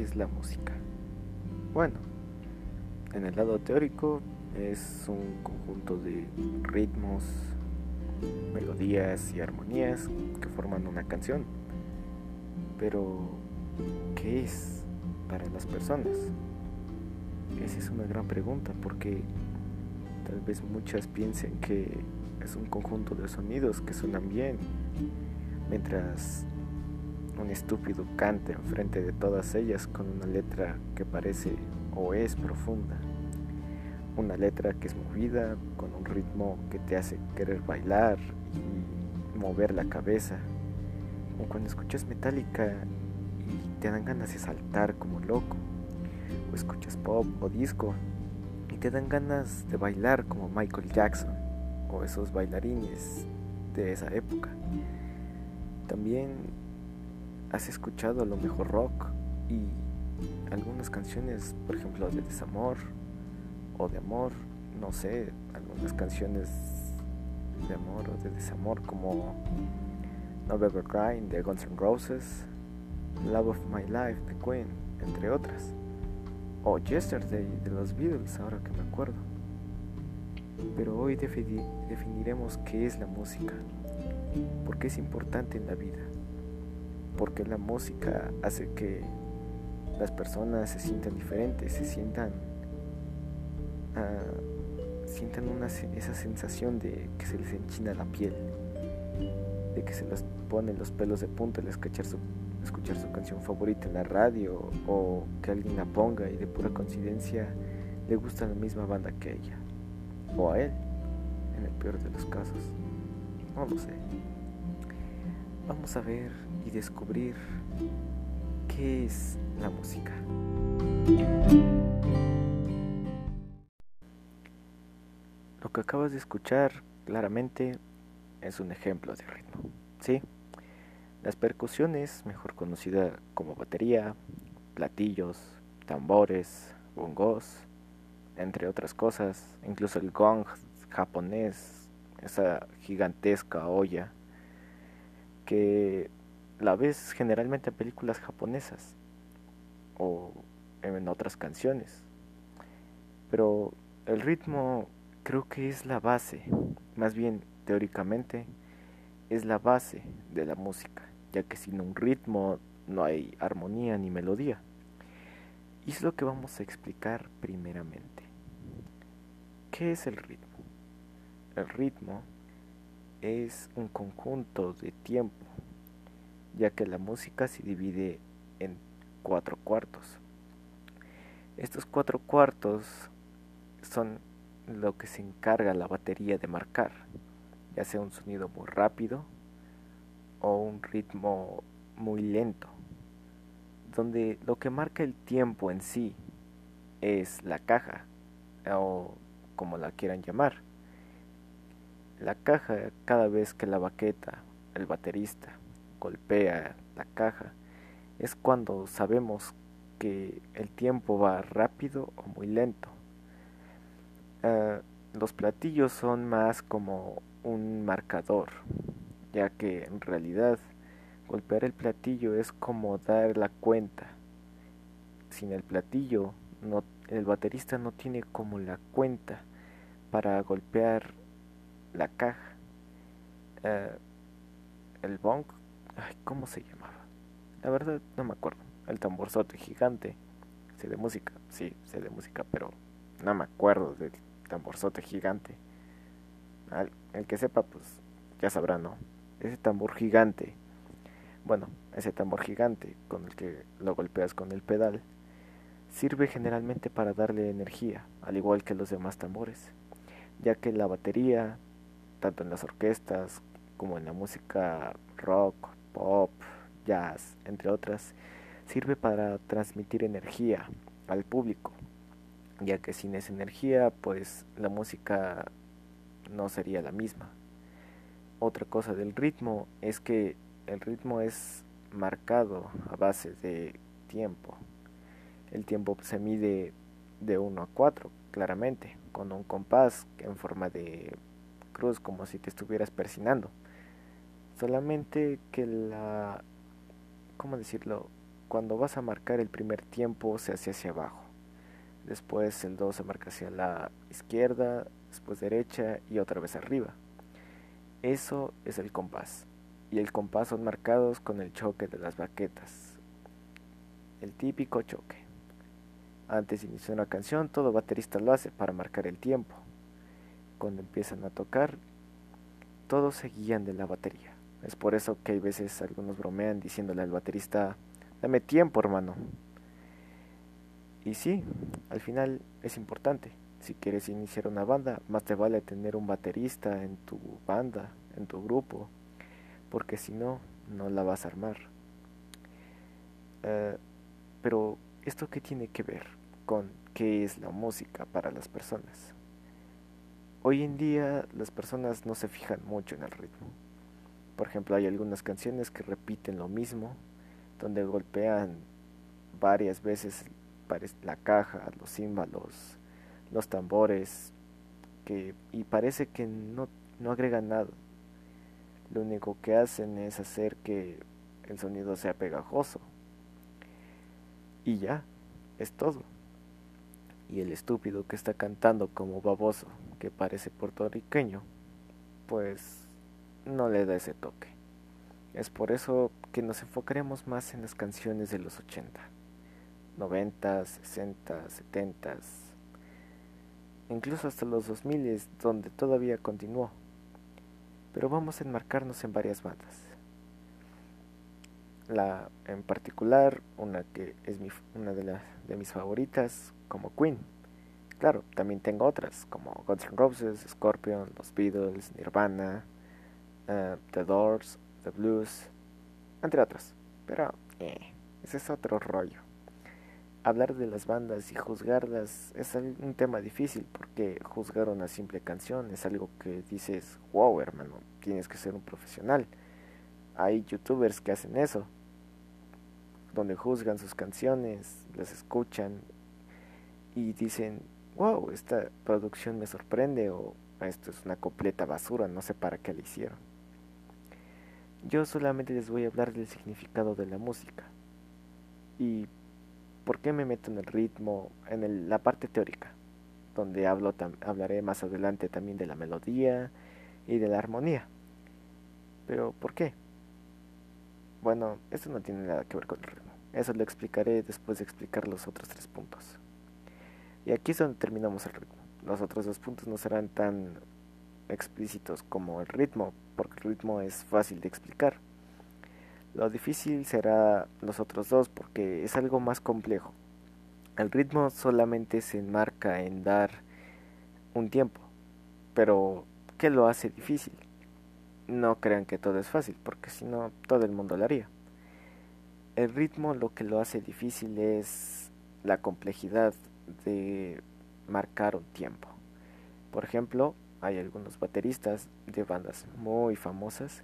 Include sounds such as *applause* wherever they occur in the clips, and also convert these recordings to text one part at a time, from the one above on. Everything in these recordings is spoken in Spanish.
es la música? Bueno, en el lado teórico es un conjunto de ritmos, melodías y armonías que forman una canción. Pero, ¿qué es para las personas? Esa es una gran pregunta porque tal vez muchas piensen que es un conjunto de sonidos que suenan bien, mientras un estúpido canta enfrente de todas ellas con una letra que parece o es profunda. Una letra que es movida, con un ritmo que te hace querer bailar y mover la cabeza. O cuando escuchas Metallica y te dan ganas de saltar como loco. O escuchas pop o disco y te dan ganas de bailar como Michael Jackson o esos bailarines de esa época. También has escuchado a lo mejor rock y algunas canciones, por ejemplo, de desamor o de amor, no sé, algunas canciones de amor o de desamor como November Cry de Guns N' Roses, Love of My Life de Queen, entre otras, o Yesterday de los Beatles, ahora que me acuerdo. Pero hoy definiremos qué es la música, por qué es importante en la vida, porque la música hace que las personas se sientan diferentes, se sientan, uh, sientan una, esa sensación de que se les enchina la piel, de que se les ponen los pelos de punta al escuchar su, escuchar su canción favorita en la radio o que alguien la ponga y de pura coincidencia le gusta la misma banda que ella o a él, en el peor de los casos. No lo sé. Vamos a ver y descubrir qué es la música. Lo que acabas de escuchar claramente es un ejemplo de ritmo. ¿Sí? Las percusiones, mejor conocida como batería, platillos, tambores, bongos, entre otras cosas, incluso el gong japonés, esa gigantesca olla que la ves generalmente en películas japonesas o en otras canciones. Pero el ritmo creo que es la base, más bien teóricamente es la base de la música, ya que sin un ritmo no hay armonía ni melodía. Y es lo que vamos a explicar primeramente. ¿Qué es el ritmo? El ritmo es un conjunto de tiempo, ya que la música se divide en cuatro cuartos. Estos cuatro cuartos son lo que se encarga la batería de marcar, ya sea un sonido muy rápido o un ritmo muy lento, donde lo que marca el tiempo en sí es la caja o como la quieran llamar. La caja, cada vez que la baqueta, el baterista, golpea la caja, es cuando sabemos que el tiempo va rápido o muy lento. Ah, los platillos son más como un marcador, ya que en realidad golpear el platillo es como dar la cuenta. Sin el platillo, el baterista no tiene como la cuenta para golpear la caja. Ah, el bong, ay, ¿cómo se llamaba? La verdad no me acuerdo. El tamborzote gigante. Sé de música, sí, sé de música, pero no me acuerdo del tamborzote gigante. el que sepa, pues ya sabrá, ¿no? Ese tambor gigante. Bueno, ese tambor gigante con el que lo golpeas con el pedal sirve generalmente para darle energía, al igual que los demás tambores, ya que la batería, tanto en las orquestas como en la música rock, pop, jazz, entre otras, sirve para transmitir energía al público, ya que sin esa energía, pues la música no sería la misma. Otra cosa del ritmo es que el ritmo es marcado a base de tiempo. El tiempo se mide de 1 a 4, claramente, con un compás en forma de cruz, como si te estuvieras persinando. Solamente que la ¿cómo decirlo? cuando vas a marcar el primer tiempo se hace hacia abajo. Después el 2 se marca hacia la izquierda, después derecha y otra vez arriba. Eso es el compás. Y el compás son marcados con el choque de las baquetas. El típico choque. Antes de iniciar una canción, todo baterista lo hace para marcar el tiempo. Cuando empiezan a tocar, todos se guían de la batería. Es por eso que hay veces algunos bromean diciéndole al baterista, dame tiempo hermano. Y sí, al final es importante. Si quieres iniciar una banda, más te vale tener un baterista en tu banda, en tu grupo, porque si no, no la vas a armar. Eh, pero, ¿esto qué tiene que ver con qué es la música para las personas? Hoy en día las personas no se fijan mucho en el ritmo. Por ejemplo, hay algunas canciones que repiten lo mismo, donde golpean varias veces la caja, los címbalos, los tambores, que, y parece que no, no agregan nada. Lo único que hacen es hacer que el sonido sea pegajoso. Y ya, es todo. Y el estúpido que está cantando como baboso, que parece puertorriqueño, pues no le da ese toque. Es por eso que nos enfocaremos más en las canciones de los 80, 90, 60, 70, incluso hasta los 2000 donde todavía continuó. Pero vamos a enmarcarnos en varias bandas. La en particular, una que es mi, una de, las de mis favoritas, como Queen. Claro, también tengo otras, como Guns N' Roses, Scorpion, los Beatles, Nirvana, uh, The Doors, The Blues, entre otros. Pero, eh, ese es otro rollo hablar de las bandas y juzgarlas es un tema difícil porque juzgar una simple canción es algo que dices, wow hermano, tienes que ser un profesional. Hay youtubers que hacen eso, donde juzgan sus canciones, las escuchan y dicen, wow, esta producción me sorprende o esto es una completa basura, no sé para qué la hicieron. Yo solamente les voy a hablar del significado de la música. Y ¿Por qué me meto en el ritmo, en la parte teórica? Donde hablo hablaré más adelante también de la melodía y de la armonía. Pero, ¿por qué? Bueno, esto no tiene nada que ver con el ritmo. Eso lo explicaré después de explicar los otros tres puntos. Y aquí es donde terminamos el ritmo. Los otros dos puntos no serán tan explícitos como el ritmo, porque el ritmo es fácil de explicar. Lo difícil será los otros dos porque es algo más complejo. El ritmo solamente se enmarca en dar un tiempo, pero ¿qué lo hace difícil? No crean que todo es fácil, porque si no, todo el mundo lo haría. El ritmo lo que lo hace difícil es la complejidad de marcar un tiempo. Por ejemplo, hay algunos bateristas de bandas muy famosas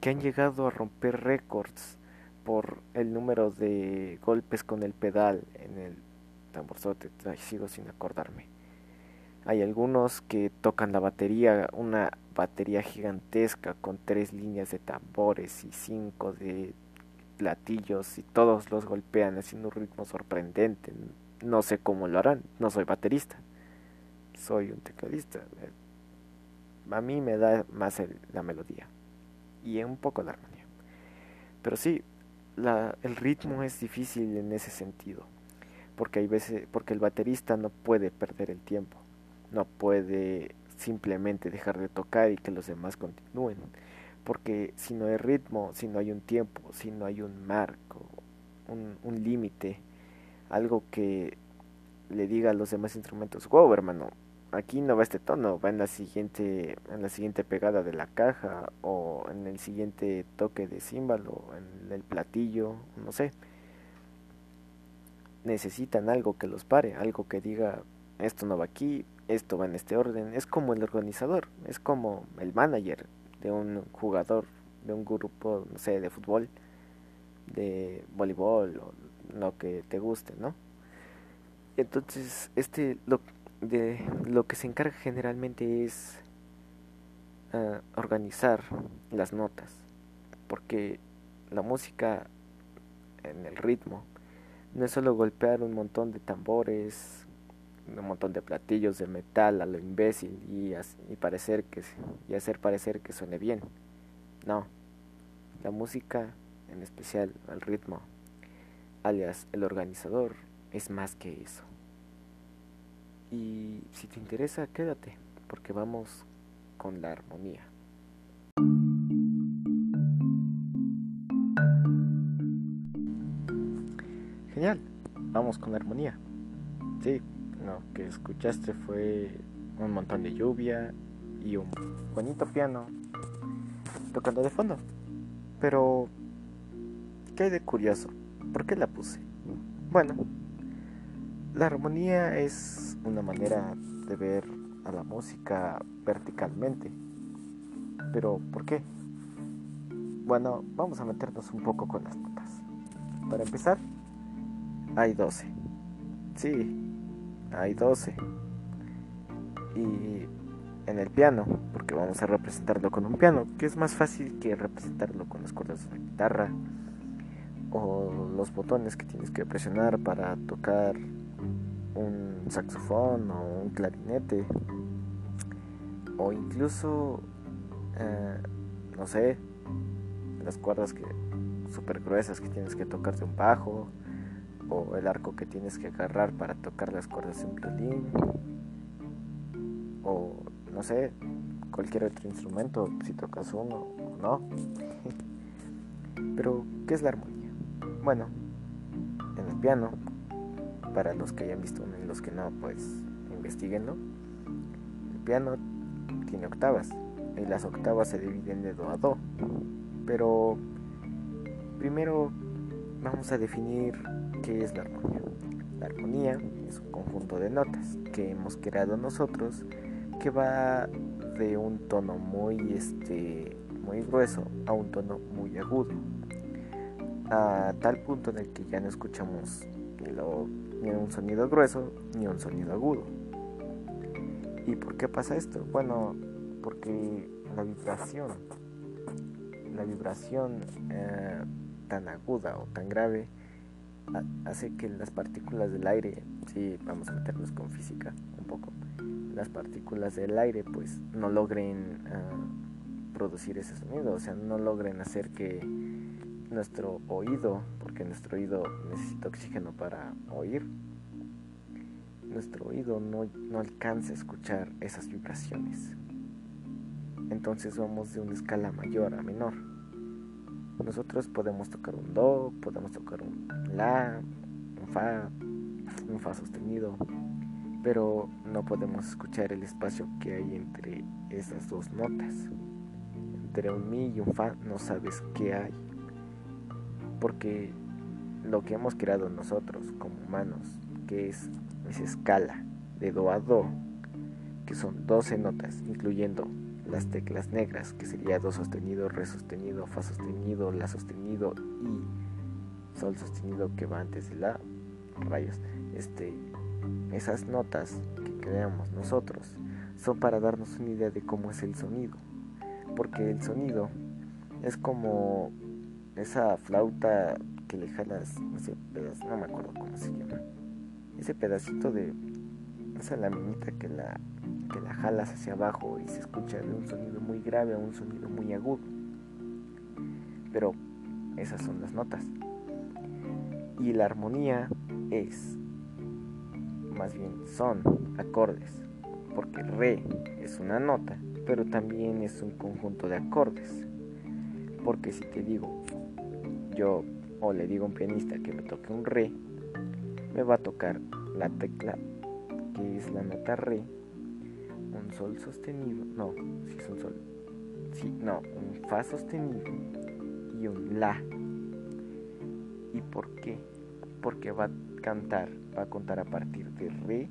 que han llegado a romper récords por el número de golpes con el pedal en el tamborzote, sigo sin acordarme. Hay algunos que tocan la batería, una batería gigantesca con tres líneas de tambores y cinco de platillos y todos los golpean haciendo un ritmo sorprendente. No sé cómo lo harán, no soy baterista, soy un tecladista. A mí me da más la melodía y un poco la armonía. Pero sí, la, el ritmo es difícil en ese sentido, porque hay veces, porque el baterista no puede perder el tiempo, no puede simplemente dejar de tocar y que los demás continúen, porque si no hay ritmo, si no hay un tiempo, si no hay un marco, un límite, algo que le diga a los demás instrumentos, wow hermano, aquí no va este tono, va en la siguiente, en la siguiente pegada de la caja o en el siguiente toque de címbalo, en el platillo, no sé. Necesitan algo que los pare, algo que diga esto no va aquí, esto va en este orden. Es como el organizador, es como el manager de un jugador, de un grupo, no sé, de fútbol, de voleibol o lo que te guste, ¿no? Entonces, este lo de lo que se encarga generalmente es uh, organizar las notas, porque la música en el ritmo. No es solo golpear un montón de tambores, un montón de platillos de metal a lo imbécil y, y, parecer que, y hacer parecer que suene bien. No, la música, en especial el ritmo, alias el organizador, es más que eso. Y si te interesa, quédate, porque vamos con la armonía. Genial, vamos con la armonía. Sí, lo que escuchaste fue un montón de lluvia y un bonito piano tocando de fondo. Pero, ¿qué hay de curioso? ¿Por qué la puse? Bueno, la armonía es una manera de ver a la música verticalmente. Pero, ¿por qué? Bueno, vamos a meternos un poco con las notas. Para empezar, hay 12. Sí, hay 12. Y en el piano, porque vamos a representarlo con un piano, que es más fácil que representarlo con las cuerdas de la guitarra o los botones que tienes que presionar para tocar un saxofón o un clarinete. O incluso eh, no sé las cuerdas que super gruesas que tienes que tocar de un bajo o el arco que tienes que agarrar para tocar las cuerdas de un violín o no sé cualquier otro instrumento si tocas uno o no. *laughs* Pero qué es la armonía bueno en el piano para los que hayan visto y los que no pues investiguenlo el piano tiene octavas y las octavas se dividen de do a do pero primero vamos a definir ¿Qué es la armonía? La armonía es un conjunto de notas que hemos creado nosotros que va de un tono muy este muy grueso a un tono muy agudo a tal punto en el que ya no escuchamos ni, un sonido grueso ni un sonido agudo ¿y por qué pasa esto? bueno porque la vibración la vibración eh, tan aguda o tan grave hace que las partículas del aire, si vamos a meternos con física un poco, las partículas del aire pues no logren ah, producir ese sonido, o sea, no logren hacer que nuestro oído, porque nuestro oído necesita oxígeno para oír, nuestro oído no, no alcance a escuchar esas vibraciones. Entonces vamos de una escala mayor a menor. Nosotros podemos tocar un do, podemos tocar un la, un fa, un fa sostenido, pero no podemos escuchar el espacio que hay entre esas dos notas. Entre un mi y un fa no sabes qué hay, porque lo que hemos creado nosotros como humanos, que es esa escala de do a do, que son 12 notas, incluyendo las teclas negras, que sería do sostenido, re sostenido, fa sostenido, la sostenido y sol sostenido que va antes de la rayos. Este, esas notas que creamos nosotros son para darnos una idea de cómo es el sonido, porque el sonido es como esa flauta que le jalas, no me acuerdo cómo se llama, ese pedacito de esa laminita que la que la jalas hacia abajo y se escucha de un sonido muy grave a un sonido muy agudo. Pero esas son las notas. Y la armonía es, más bien son acordes, porque re es una nota, pero también es un conjunto de acordes. Porque si te digo, yo o le digo a un pianista que me toque un re, me va a tocar la tecla que es la nota re un sol sostenido, no, si es un sol, sí, no, un fa sostenido y un la. ¿Y por qué? Porque va a cantar, va a contar a partir de re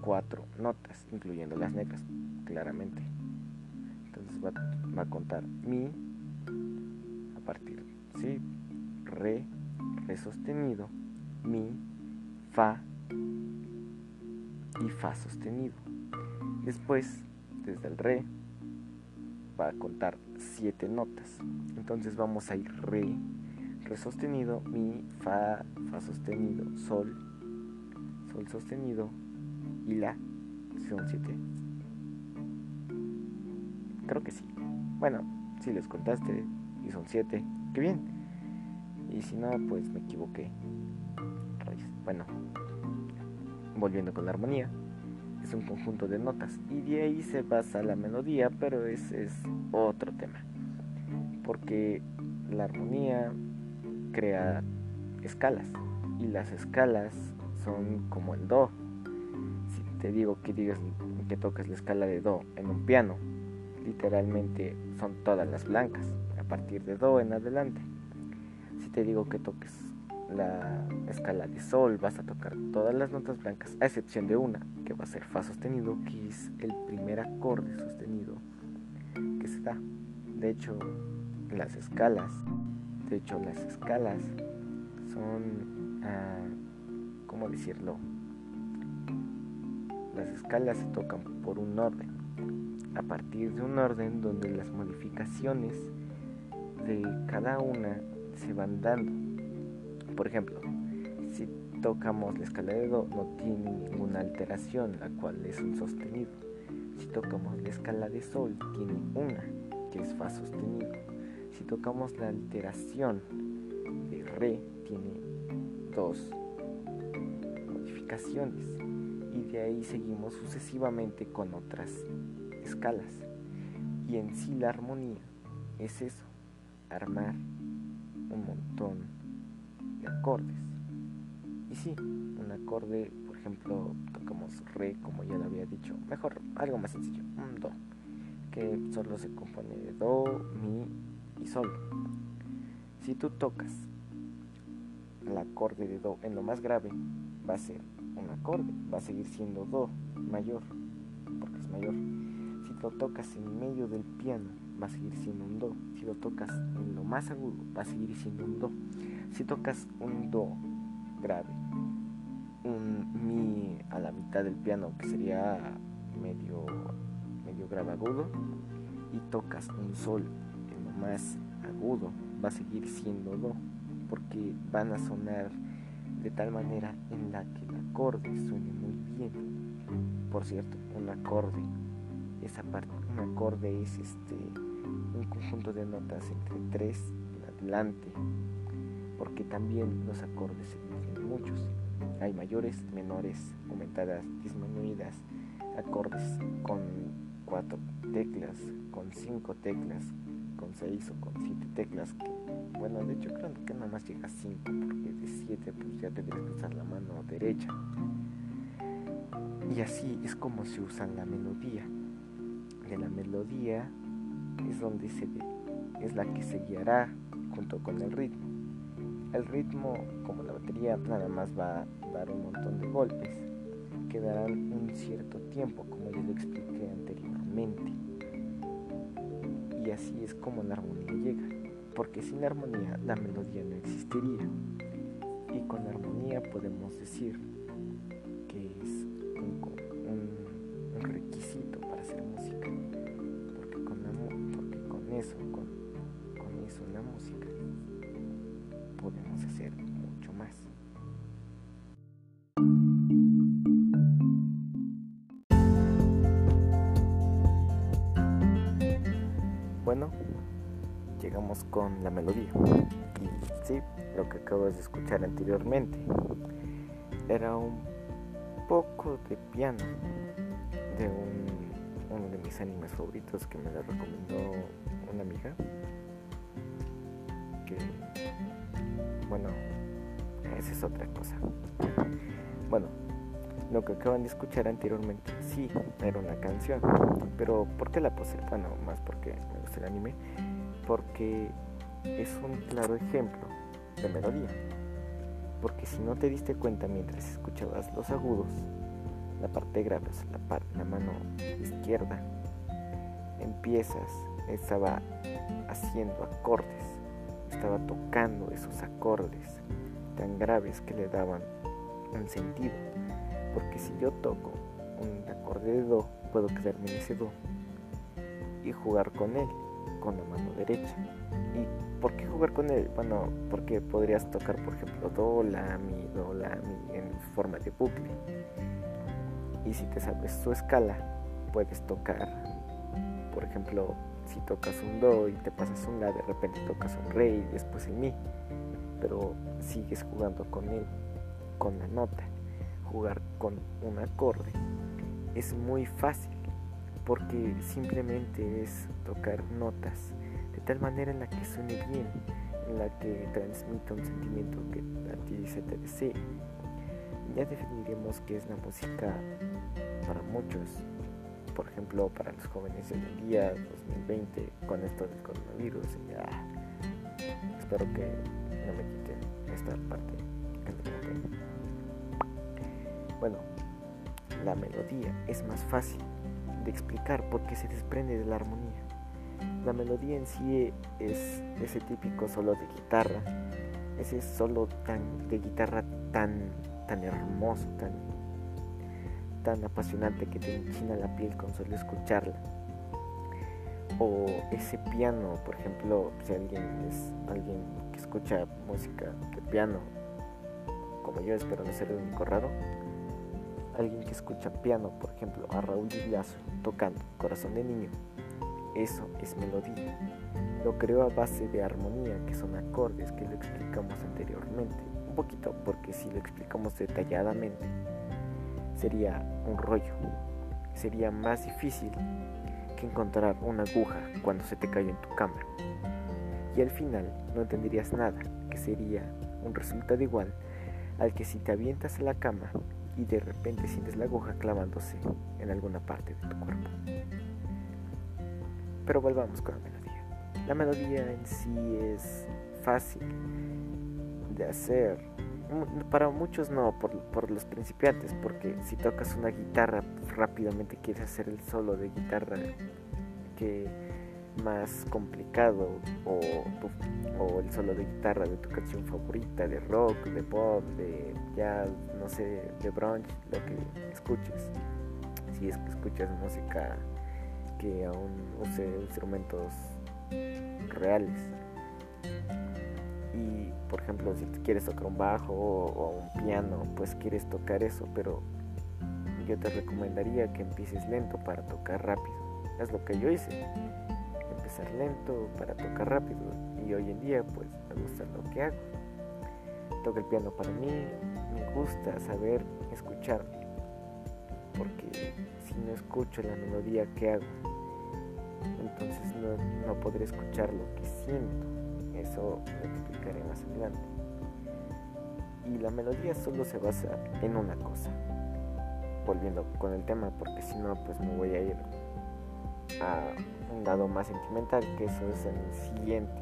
cuatro notas, incluyendo las negras, claramente. Entonces va, va a contar mi a partir, sí, re, re sostenido, mi, fa y fa sostenido. Después, desde el re, va a contar siete notas. Entonces vamos a ir re, re sostenido, mi, fa, fa sostenido, sol, sol sostenido y la. Son siete. Creo que sí. Bueno, si les contaste y son siete, qué bien. Y si no, pues me equivoqué. Bueno, volviendo con la armonía, es un conjunto de notas y de ahí se basa la melodía, pero ese es otro tema. Porque la armonía crea escalas y las escalas son como el do. Si te digo que digas que toques la escala de do en un piano, literalmente son todas las blancas a partir de do en adelante. Si te digo que toques la escala de sol, vas a tocar todas las notas blancas, a excepción de una, que va a ser fa sostenido, que es el primer acorde sostenido que se da. De hecho, las escalas de hecho, las escalas son, ah, ¿cómo decirlo? Las escalas se tocan por un orden, a partir de un orden donde las modificaciones de cada una se van dando. Por ejemplo, si tocamos la escala de Do no tiene ninguna alteración, la cual es un sostenido. Si tocamos la escala de Sol tiene una, que es Fa sostenido si tocamos la alteración de re, tiene dos modificaciones y de ahí seguimos sucesivamente con otras escalas. Y en sí la armonía es eso, armar un montón de acordes. Y sí, un acorde, por ejemplo, tocamos re, como ya lo había dicho, mejor algo más sencillo, un do, que solo se compone de do, mi y sol. Si tú tocas el acorde de do en lo más grave, va a ser un acorde, va a seguir siendo do mayor, porque es mayor. Lo tocas en medio del piano, va a seguir siendo un do. Si lo tocas en lo más agudo, va a seguir siendo un do. Si tocas un do grave, un mi a la mitad del piano, que sería medio medio grave agudo, y tocas un sol más agudo va a seguir siendo do, porque van a sonar de tal manera en la que el acorde suene muy bien. Por cierto, un acorde, esa parte, un acorde es este un conjunto de notas entre tres en adelante, porque también los acordes se dividen muchos. Hay mayores, menores, aumentadas, disminuidas, acordes con cuatro teclas, con cinco teclas, con 6 o con 7 teclas bueno, de hecho creo que nada más llega a 5 porque de 7 pues ya tendrías que usar la mano derecha. Y así es como se usa la melodía. La melodía es donde se es la que se guiará junto con el ritmo. El ritmo, como la batería, nada más va a dar un montón de golpes que darán un cierto tiempo, como ya lo expliqué anteriormente y así es como la armonía llega, porque sin la armonía la melodía no existiría. Y con la armonía podemos decir llegamos con la melodía. Y sí, lo que acabas de escuchar anteriormente era un poco de piano de uno de mis animes favoritos que me lo recomendó una amiga. Que, bueno, esa es otra cosa. Bueno, lo que acaban de escuchar anteriormente, sí, era una canción. Pero ¿por qué la puse? Bueno, más porque me gusta el anime. Porque es un claro ejemplo de melodía. Porque si no te diste cuenta mientras escuchabas los agudos, la parte grave, la, la mano izquierda, empiezas, estaba haciendo acordes, estaba tocando esos acordes tan graves que le daban un sentido porque si yo toco un acorde de do, puedo quedarme en ese do y jugar con él con la mano derecha y ¿por qué jugar con él? Bueno, porque podrías tocar, por ejemplo, do, la, mi, do, la, mi en forma de bucle. Y si te sabes su escala, puedes tocar, por ejemplo, si tocas un do y te pasas un la, de repente tocas un re y después el mi. Pero sigues jugando con él, con la nota. Jugar con un acorde es muy fácil porque simplemente es tocar notas de tal manera en la que suene bien, en la que transmita un sentimiento que a ti se te desee. Ya definiremos qué es la música para muchos, por ejemplo, para los jóvenes hoy en día, 2020, con esto del coronavirus. espero que no me quiten esta parte Bueno, la melodía es más fácil de explicar porque se desprende de la armonía. La melodía en sí es ese típico solo de guitarra, ese solo tan de guitarra tan tan hermoso, tan tan apasionante que te enchina la piel con solo escucharla. O ese piano, por ejemplo, si alguien es alguien que escucha música de piano, como yo espero no ser el único raro, alguien que escucha piano, por ejemplo, a Raúl Villazo tocando Corazón de Niño, eso es melodía. Lo creo a base de armonía, que son acordes que lo explicamos anteriormente. Un poquito, porque si lo explicamos detalladamente, sería un rollo. Sería más difícil que encontrar una aguja cuando se te cae en tu cama. Y al final no entenderías nada, que sería un resultado igual al que si te avientas a la cama y de repente sientes la aguja clavándose en alguna parte de tu cuerpo. Pero volvamos con la melodía. La melodía en sí es fácil de hacer. Para muchos no, por, los principiantes, porque si tocas una guitarra rápidamente quieres hacer el solo de guitarra que más complicado o, o el solo de guitarra de tu canción favorita, de rock, de pop, de jazz, no sé, de brunch, lo que escuches. Si es que escuchas música que aún use instrumentos reales. Y por ejemplo, si quieres tocar un bajo o, un piano, pues quieres tocar eso, pero yo te recomendaría que empieces lento para tocar rápido. Es lo que yo hice. Empezar lento para tocar rápido. Y hoy en día pues me gusta lo que hago. Toco el piano para mí, me gusta saber escucharme. Porque si no escucho la melodía que hago, entonces no, no podré escuchar lo que siento. Eso lo explicaré más adelante. Y la melodía solo se basa en una cosa. Volviendo con el tema, porque si no, pues me voy a ir a un lado más sentimental, que eso es el siguiente.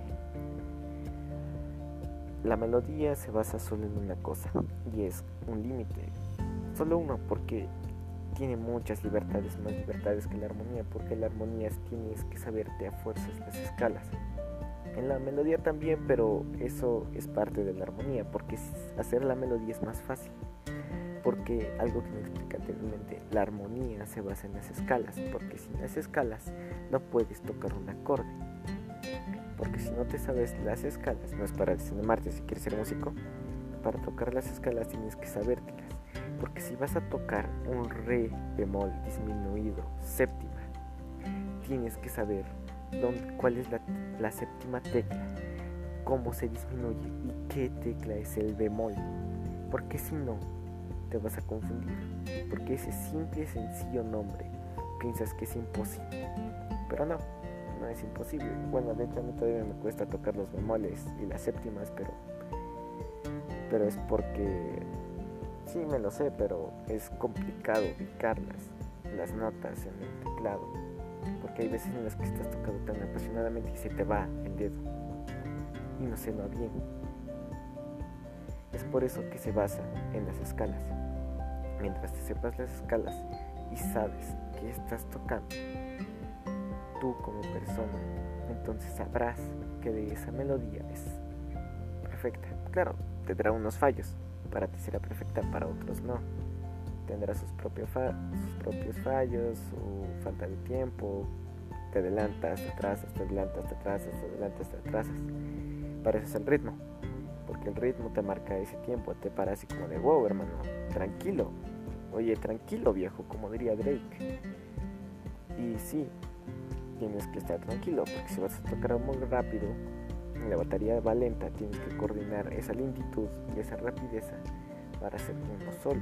La melodía se basa solo en una cosa, y es un límite. Solo uno, porque tiene muchas libertades, más libertades que la armonía, porque la armonía tienes que saberte a fuerzas las escalas. En la melodía también, pero eso es parte de la armonía, porque hacer la melodía es más fácil. Porque algo que me explica anteriormente, la armonía se basa en las escalas, porque sin las escalas no puedes tocar un acorde. Porque si no te sabes las escalas, no es para desanimarte si quieres ser músico, para tocar las escalas tienes que sabértelas porque si vas a tocar un re bemol disminuido, séptima, tienes que saber dónde, cuál es la, séptima tecla, cómo se disminuye y qué tecla es el bemol. Porque si no, te vas a confundir. Porque ese simple sencillo nombre piensas que es imposible. Pero no, no es imposible. Bueno, de a mí todavía me cuesta tocar los bemoles y las séptimas, pero, pero es porque Sí, me lo sé, pero es complicado ubicarlas, las notas en el teclado, porque hay veces en las que estás tocando tan apasionadamente y se te va el dedo y no se va bien. Es por eso que se basa en las escalas. Mientras te sepas las escalas y sabes que estás tocando, tú como persona, entonces sabrás que de esa melodía es perfecta. Claro, tendrá unos fallos, para ti será perfecta, para otros no. Tendrá sus, propios fallos, su falta de tiempo, te adelantas, te atrasas, te adelantas, te atrasas, te adelantas, te atrasas. Pareces el ritmo, porque el ritmo te marca ese tiempo, te para así como de wow, hermano, tranquilo. Oye, tranquilo, viejo, como diría Drake. Y sí, tienes que estar tranquilo, porque si vas a tocar muy rápido, la batería va lenta, tienes que coordinar esa lentitud y esa rapidez para hacer uno solo.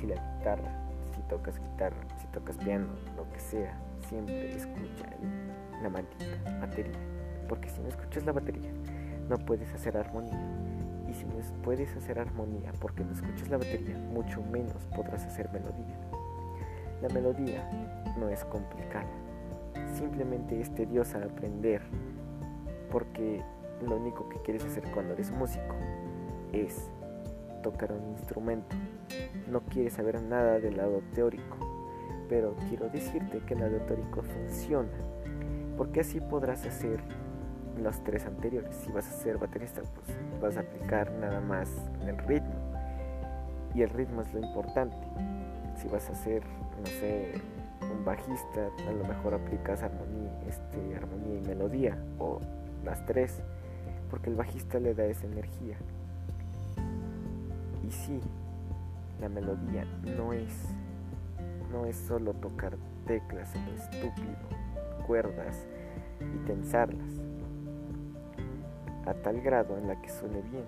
Si la guitarra, si tocas guitarra, si tocas piano, lo que sea, siempre escucha la maldita batería. Porque si no escuchas la batería, no puedes hacer armonía. Y si no puedes hacer armonía porque no escuchas la batería, mucho menos podrás hacer melodía. La melodía no es complicada, simplemente es tediosa aprender porque lo único que quieres hacer cuando eres músico es tocar un instrumento. No quieres saber nada del lado teórico, pero quiero decirte que el lado teórico funciona, porque así podrás hacer los tres anteriores. Si vas a ser baterista, pues vas a aplicar nada más el ritmo. Y el ritmo es lo importante. Si vas a ser, no sé, un bajista, a lo mejor aplicas armonía, este, armonía y melodía o las tres, porque el bajista le da esa energía. Y sí, la melodía no es, no es solo tocar teclas en estúpido, cuerdas y tensarlas a tal grado en la que suene bien.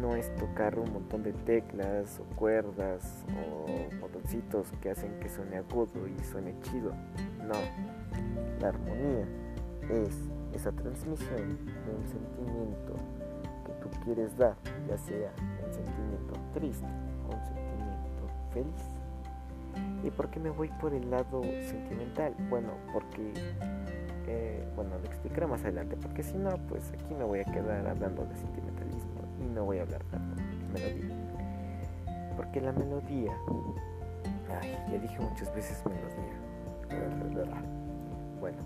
No es tocar un montón de teclas o cuerdas o botoncitos que hacen que suene agudo y suene chido. No, la armonía es esa transmisión de un sentimiento que tú quieres dar, ya sea un sentimiento triste o un sentimiento feliz. ¿Y por qué me voy por el lado sentimental? Bueno, porque, bueno, lo explicaré más adelante, porque si no, pues aquí me voy a quedar hablando de sentimentalismo y no voy a hablar tanto de melodía. Porque la melodía, ay, ya dije muchas veces melodía. Bueno,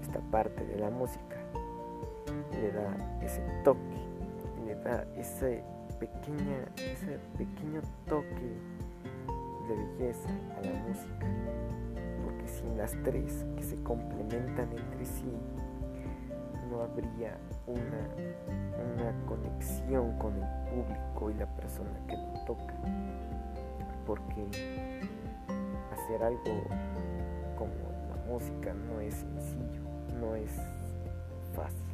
esta parte de la música le da ese toque, le da ese, pequeña, ese pequeño toque de belleza a la música, las tres que se complementan entre sí, no habría una, una conexión con el público y la persona que toca, porque hacer algo como la música no es sencillo no es fácil.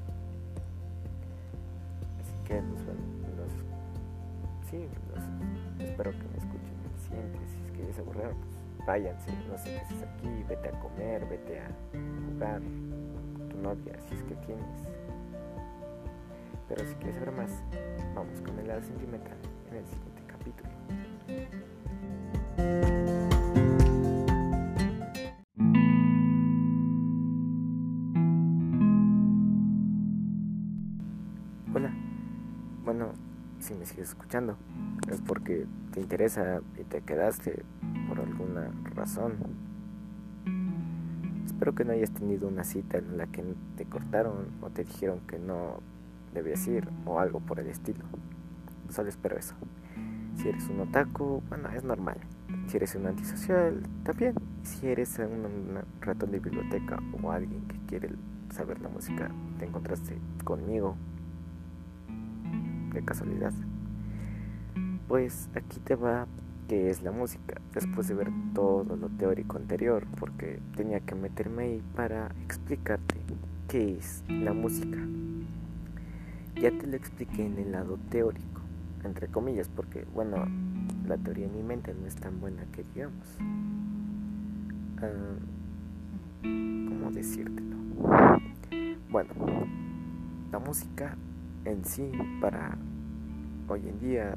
Así que, pues bueno, los, sí, los, espero que me escuchen el siguiente. Si es que les aburrieron, pues váyanse, no sé qué haces aquí, vete a comer, vete a jugar con tu novia, si es que tienes. Pero si quieres saber más, vamos con el lado sentimental en el siguiente capítulo. si me sigues escuchando, es porque te interesa y te quedaste razón. Espero que no hayas tenido una cita en la que te cortaron o te dijeron que no debías ir o algo por el estilo. Solo espero eso. Si eres un otaku, bueno, es normal. Si eres un antisocial, también. Si eres un, ratón de biblioteca o alguien que quiere saber la música, te encontraste conmigo de casualidad. Pues aquí te va qué es la música, después de ver todo lo teórico anterior, porque tenía que meterme ahí para explicarte qué es la música. Ya te lo expliqué en el lado teórico, entre comillas, porque bueno, la teoría en mi mente no es tan buena que digamos. Ah, ¿Cómo decírtelo? Bueno, la música en sí para hoy en día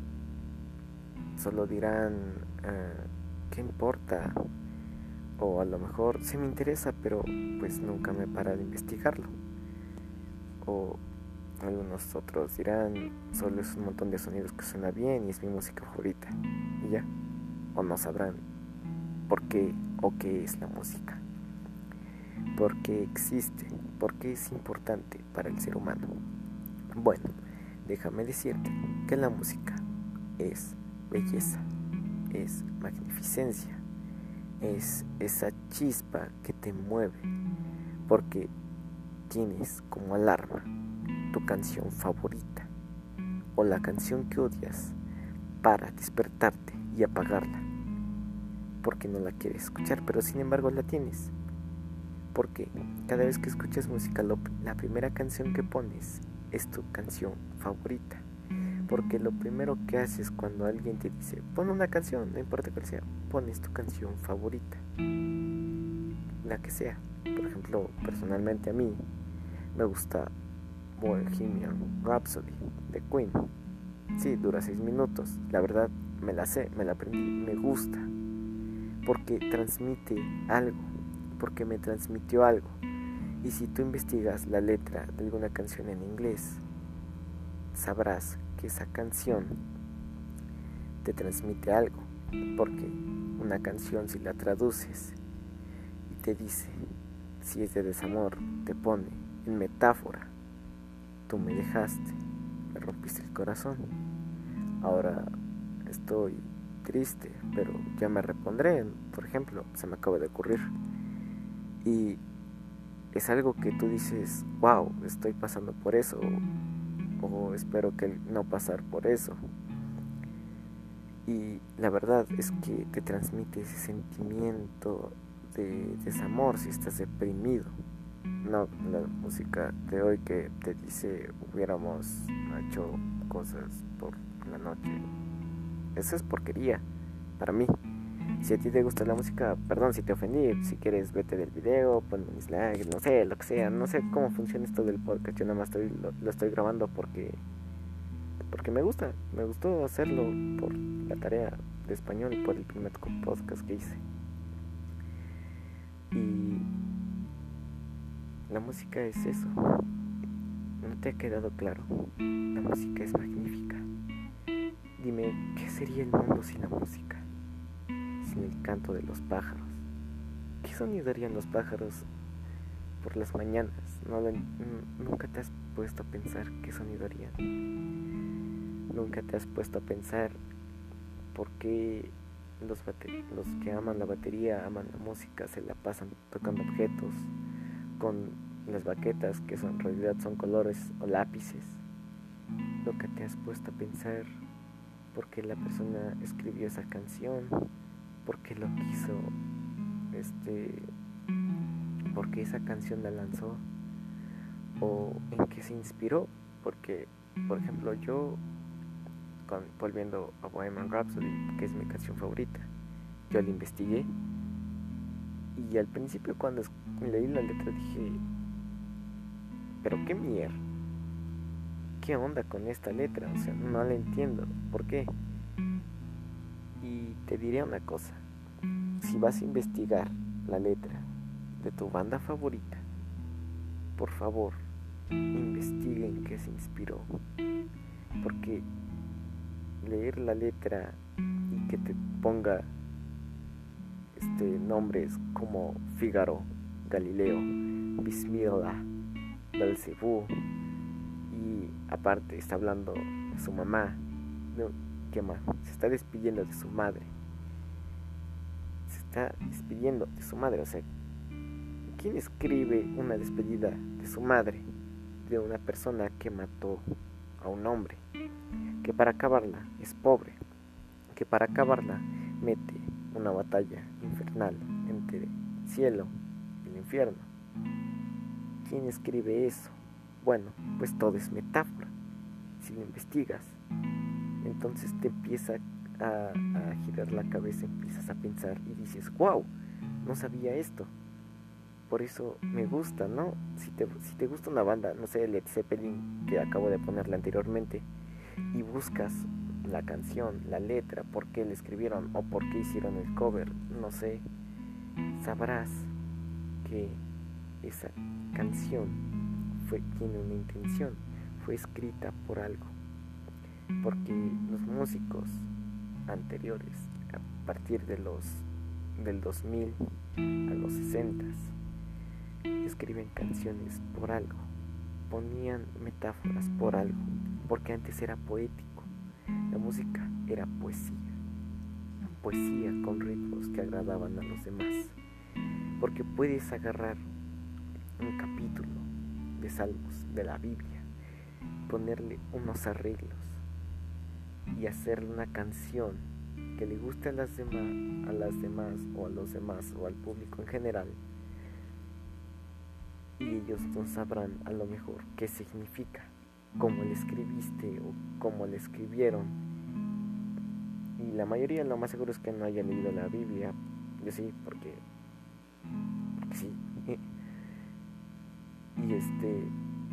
solo dirán ah, qué importa o a lo mejor sí me interesa pero pues nunca me para de investigarlo o algunos otros dirán solo es un montón de sonidos que suena bien y es mi música favorita y ya. O no sabrán por qué o qué es la música. Por qué existe por qué es importante para el ser humano bueno, déjame decirte que la música es belleza, es magnificencia, es esa chispa que te mueve, porque tienes como alarma tu canción favorita o la canción que odias para despertarte y apagarla, porque no la quieres escuchar, pero sin embargo la tienes. Porque cada vez que escuchas música, la primera canción que pones es tu canción favorita. Porque lo primero que haces cuando alguien te dice, pon una canción, no importa cuál sea, pones tu canción favorita. La que sea. Por ejemplo, personalmente a mí me gusta Bohemian Rhapsody de Queen. Sí, dura seis minutos. La verdad, me la sé, me la aprendí, me gusta. Porque transmite algo, porque me transmitió algo. Y si tú investigas la letra de alguna canción en inglés, sabrás que esa canción te transmite algo. Porque una canción si la traduces y te dice, si es de desamor, te pone en metáfora, tú me dejaste, me rompiste el corazón. Ahora estoy triste, pero ya me repondré, por ejemplo, se me acaba de ocurrir. Y es algo que tú dices, wow, estoy pasando por eso, o espero que no pasar por eso. Y la verdad es que te transmite ese sentimiento de desamor si estás deprimido. No la música de hoy que te dice hubiéramos hecho cosas por la noche. Eso es porquería para mí. Si a ti te gusta la música, perdón si te ofendí, si quieres vete del video, pon un dislike, no sé, lo que sea, no sé cómo funciona esto del podcast, yo nada más estoy, lo, estoy grabando porque porque me gusta, me gustó hacerlo por la tarea de español y por el primer podcast que hice. Y la música es eso. ¿No te ha quedado claro? La música es magnífica. Dime, ¿qué sería el mundo sin la música? Sin el canto de los pájaros. ¿Qué sonido harían los pájaros por las mañanas? ¿No, nunca te has puesto a pensar qué sonido harían. Nunca te has puesto a pensar por qué los, los que aman la batería, aman la música, se la pasan tocando objetos con las baquetas que son, en realidad son colores o lápices. Que te has puesto a pensar por qué la persona escribió esa canción, por qué lo quiso, este, por qué esa canción la lanzó o en qué se inspiró, porque, por ejemplo, yo, volviendo a Bohemian Rhapsody, que es mi canción favorita, yo la investigué y al principio cuando leí la letra dije, pero qué mierda, qué onda con esta letra, o sea, no la entiendo, ¿por qué? Y te diré una cosa, si vas a investigar la letra de tu banda favorita, por favor, investiguen qué se inspiró, porque leer la letra y que te ponga este, nombres como Fígaro, Galileo, Bismillah, Belcebú y aparte está hablando su mamá, ¿qué Se está despidiendo de su madre, se está despidiendo de su madre, o sea, ¿quién escribe una despedida de su madre de una persona que mató a un hombre? Que para acabarla es pobre, que para acabarla mete una batalla infernal entre cielo y el infierno. ¿Quién escribe eso? Bueno, pues todo es metáfora. Si lo investigas, entonces te empieza a, girar la cabeza, empiezas a pensar y dices, wow, no sabía esto. Por eso me gusta, ¿no? Si te, si te gusta una banda, no sé, Led Zeppelin, que acabo de ponerla anteriormente, y buscas la canción, la letra, por qué la escribieron o por qué hicieron el cover, no sé, sabrás que esa canción fue, tiene una intención, fue escrita por algo. Porque los músicos anteriores, a partir de los del 2000 a los 60, escriben canciones por algo, ponían metáforas por algo, porque antes era poético la música era poesía, poesía con ritmos que agradaban a los demás. Porque puedes agarrar un capítulo de Salmos de la Biblia, ponerle unos arreglos y hacerle una canción que le guste a las demás, a las demás o a los demás o al público en general. Y ellos no sabrán a lo mejor qué significa, cómo le escribiste o cómo le escribieron. Y la mayoría lo más seguro es que no haya leído la Biblia. Yo sí, porque, sí. *laughs* y este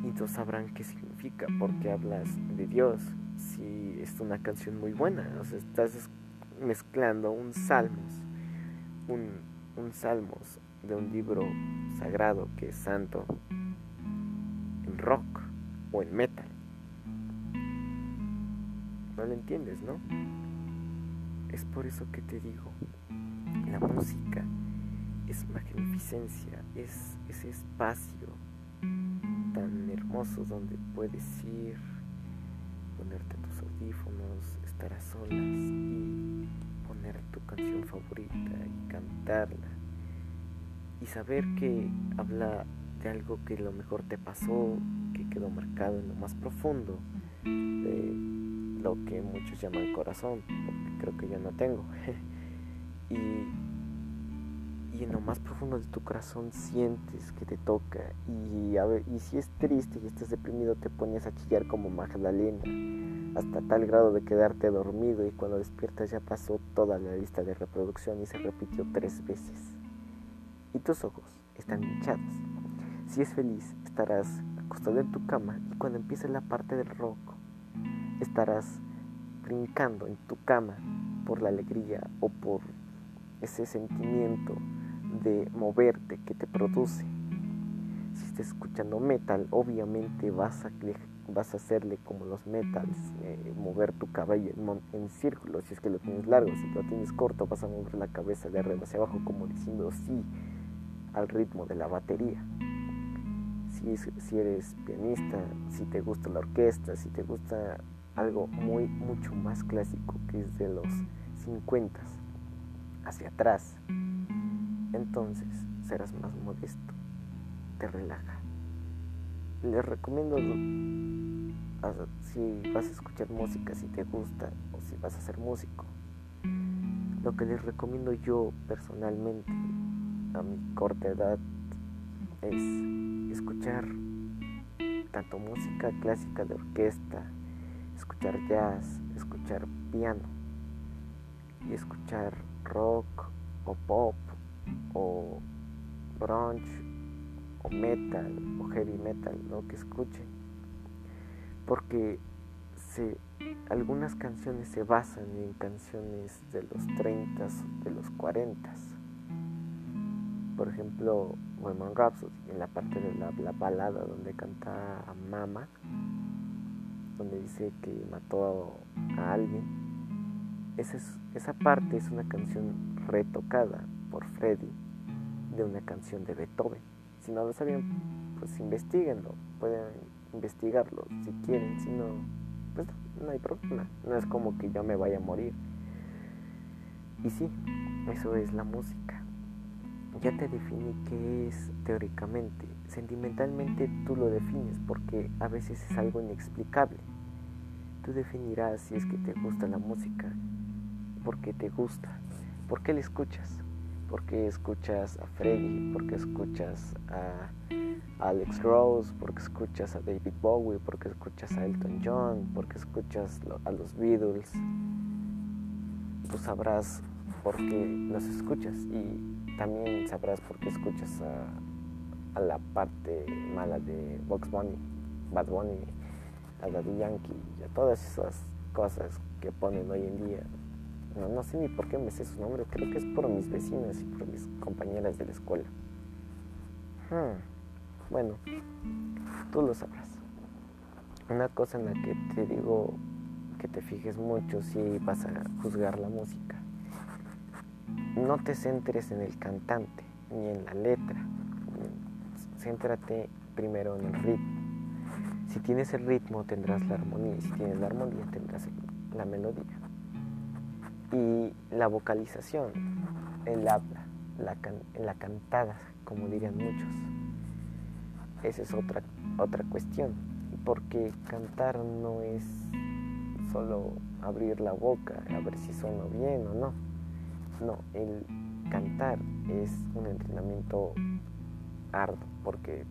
y no sabrán qué significa porque hablas de Dios si es una canción muy buena. O sea estás mezclando un salmos un, un salmos de un libro sagrado que es santo en rock o en metal. No lo entiendes no es por eso que te digo la música es magnificencia es ese espacio tan hermoso donde puedes ir, ponerte tus audífonos, estar a solas y poner tu canción favorita y cantarla y saber que habla de algo que lo mejor te pasó, que quedó marcado en lo más profundo de lo que muchos llaman corazón, porque creo que yo no tengo. *laughs* y y en lo más profundo de tu corazón sientes que te toca. Y, a ver, y si es triste y estás deprimido te pones a chillar como Magdalena hasta tal grado de quedarte dormido y cuando despiertas ya pasó toda la lista de reproducción y se repitió tres veces. Y tus ojos están hinchados. Si es feliz estarás acostado en tu cama y cuando empiece la parte del rock estarás brincando en tu cama por la alegría o por ese sentimiento de moverte que te produce. Si estás escuchando metal, obviamente vas a, vas a hacerle como los metals, eh, mover tu cabello en, en círculos, si es que lo tienes largo, si lo tienes corto, vas a mover la cabeza de arriba hacia abajo como diciendo sí al ritmo de la batería. Si, si eres pianista, si te gusta la orquesta, si te gusta algo muy, mucho más clásico que es de los 50 hacia atrás, entonces serás más modesto, te relaja. Les recomiendo si vas a escuchar música, si te gusta o si vas a ser músico. Lo que les recomiendo yo personalmente a mi corta edad es escuchar tanto música clásica de orquesta, escuchar jazz, escuchar piano y escuchar rock o pop o brunch o metal o heavy metal, lo que escuchen. Porque se, algunas canciones se basan en canciones de los 30 de los 40 Por ejemplo, Women Rhapsody, en la parte de la, balada donde canta a Mama, donde dice que mató a alguien. Esa, esa parte es una canción retocada por Freddy de una canción de Beethoven. Si no lo sabían, pues investiguenlo, pueden investigarlo si quieren, si no, pues no, hay problema, no es como que yo me vaya a morir. Y sí, eso es la música. Ya te definí qué es teóricamente, sentimentalmente tú lo defines porque a veces es algo inexplicable. Tú definirás si es que te gusta la música, por qué te gusta, por qué la escuchas porque escuchas a Freddy, porque escuchas a Alex Rose, porque escuchas a David Bowie, porque escuchas a Elton John, porque escuchas a los Beatles. Tú sabrás por qué los escuchas y también sabrás por qué escuchas a, la parte mala de Box Bunny, Bad Bunny, a Daddy Yankee a todas esas cosas que ponen hoy en día no, sé ni por qué me sé su nombre, creo que es por mis vecinas y por mis compañeras de la escuela. Hmm, bueno, tú lo sabrás. Una cosa en la que te digo que te fijes mucho si vas a juzgar la música. No te centres en el cantante ni en la letra. Céntrate primero en el ritmo. Si tienes el ritmo tendrás la armonía y si tienes la armonía tendrás la melodía y la vocalización, el habla. la, la cantada, como dirían muchos. Esa es otra, otra cuestión, porque cantar no es solo abrir la boca a ver si suena bien o no. No, el cantar es un entrenamiento arduo porque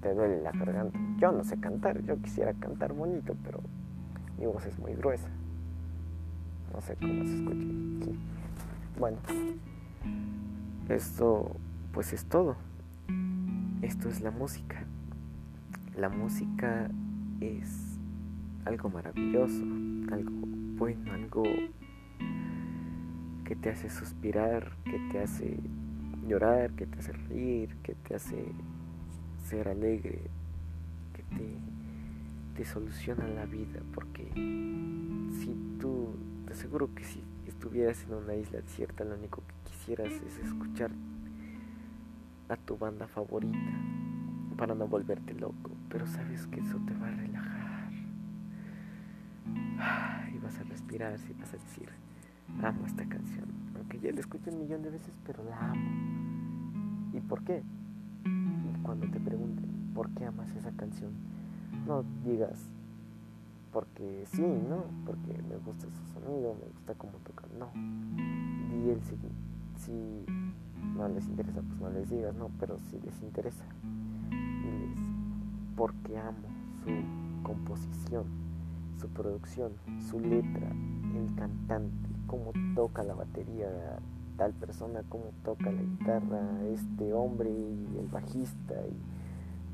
te duele la garganta. Yo no sé cantar, yo quisiera cantar bonito, pero mi voz es muy gruesa. No sé cómo se escucha. Bueno, esto pues es todo. Esto es la música. La música es algo maravilloso, algo bueno, algo que te hace suspirar, que te hace llorar, que te hace reír, que te hace ser alegre, que te, te soluciona la vida, porque si tú, aseguro que si estuvieras en una isla desierta, lo único que quisieras es escuchar a tu banda favorita para no volverte loco, pero sabes que eso te va a relajar. Y vas a respirar y vas a decir, amo esta canción, aunque ya la escuché un millón de veces, pero la amo. ¿Y por qué? Cuando te pregunten, ¿por qué amas esa canción? No digas, porque sí, ¿no? Porque me gusta su sonido, me gusta cómo tocan, no. Y él si, si no les interesa, pues no les digas, no, pero si les interesa, porque amo su composición, su producción, su letra, el cantante, cómo toca la batería tal persona, cómo toca la guitarra este hombre y el bajista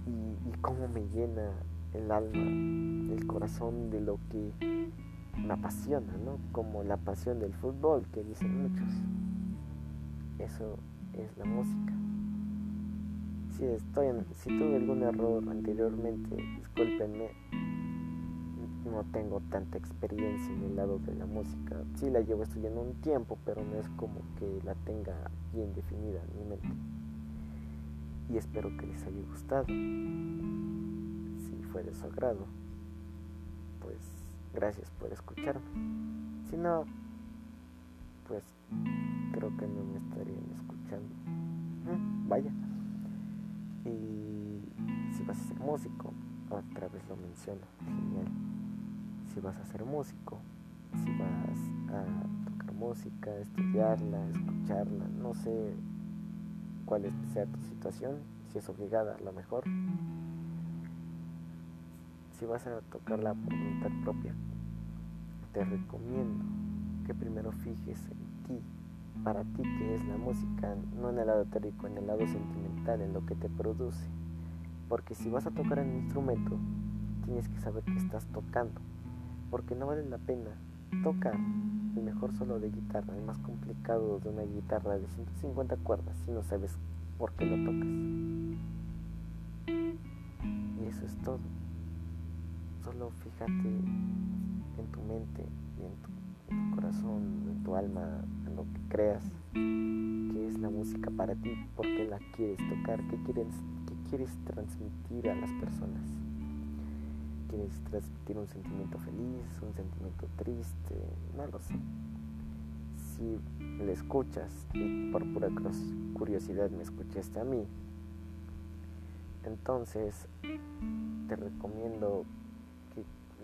y, y cómo me llena el alma, el corazón de lo que me apasiona, ¿no? Como la pasión del fútbol que dicen muchos. Eso es la música. Si estoy si tuve algún error anteriormente, discúlpenme. No tengo tanta experiencia en el lado de la música. Sí la llevo estudiando un tiempo, pero no es como que la tenga bien definida en mi mente. Y espero que les haya gustado fue de su agrado, pues gracias por escucharme. Si no, pues creo que no me estarían escuchando. Mm, vaya. Y si vas a ser músico, otra vez lo menciono, genial. Si vas a ser músico, si vas a tocar música, estudiarla, escucharla, no sé cuál sea tu situación, si es obligada a lo mejor, si vas a tocarla por voluntad propia, te recomiendo que primero fijes en ti, para ti que es la música, no en el lado teórico, en el lado sentimental, en lo que te produce. Porque si vas a tocar un instrumento, tienes que saber que estás tocando, porque no vale la pena tocar el mejor solo de guitarra, el más complicado de una guitarra de 150 cuerdas, si no sabes por qué lo tocas. Y eso es todo. Fíjate en tu mente y en tu, corazón, en tu alma, en lo que creas, que es la música para ti, por qué la quieres tocar, qué quieres, qué quieres transmitir a las personas. ¿Quieres transmitir un sentimiento feliz, un sentimiento triste? No lo sé. Si le escuchas y por pura curiosidad me escuchaste a mí, entonces te recomiendo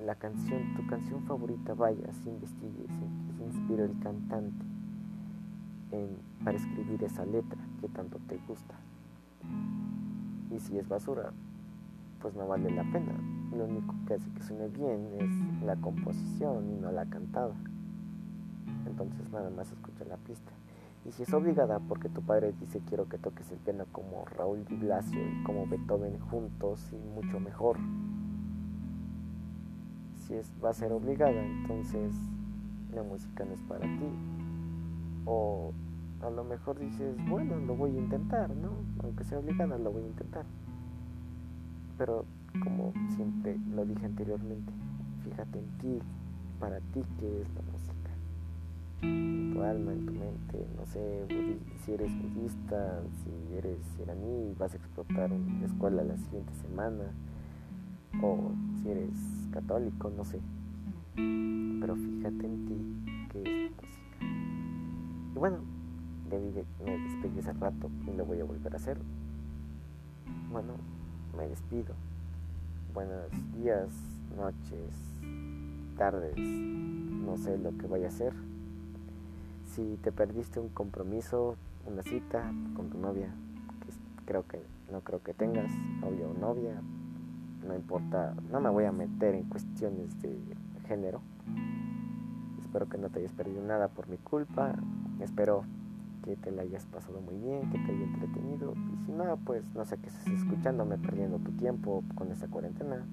la canción, tu canción favorita, vayas, investigues, se inspiró el cantante para escribir esa letra que tanto te gusta. Y si es basura, pues no vale la pena. Lo único que hace que suene bien es la composición y no la cantada. Entonces nada más escucha la pista. Y si es obligada porque tu padre dice quiero que toques el piano como Raúl Di Blasio y como Beethoven juntos y mucho mejor, si es, va a ser obligada, entonces la música no es para ti. O a lo mejor dices, bueno, lo voy a intentar, ¿no? Aunque sea obligada, lo voy a intentar. Pero como siempre lo dije anteriormente, fíjate en ti, para ti qué es la música. En tu alma, en tu mente, no sé, si eres budista, si eres iraní, vas a explotar una escuela la siguiente semana, o si eres católico, no sé. Pero fíjate en ti que es música. Y bueno, debí de, me despedí hace rato y lo voy a volver a hacer. Bueno, me despido. Buenos días, noches, tardes, no sé lo que vaya a hacer. Si te perdiste un compromiso, una cita con tu novia, que creo que no creo que tengas novio o novia, no importa, no me voy a meter en cuestiones de género. Espero que no te hayas perdido nada por mi culpa. Espero que te la hayas pasado muy bien, que te haya entretenido. Y si no, pues no sé qué estás escuchándome perdiendo tu tiempo con esta cuarentena.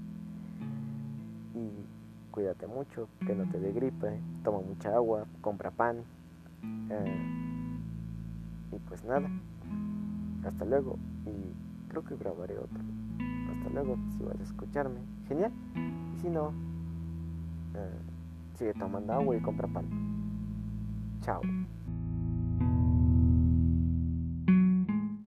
Y cuídate mucho, que no te dé gripe, toma mucha agua, compra pan. Eh, y pues nada, hasta luego. Y creo que grabaré otro. Hasta luego, si vas a escucharme. Genial. Y si no, eh, sigue tomando agua y compra pan. Chao.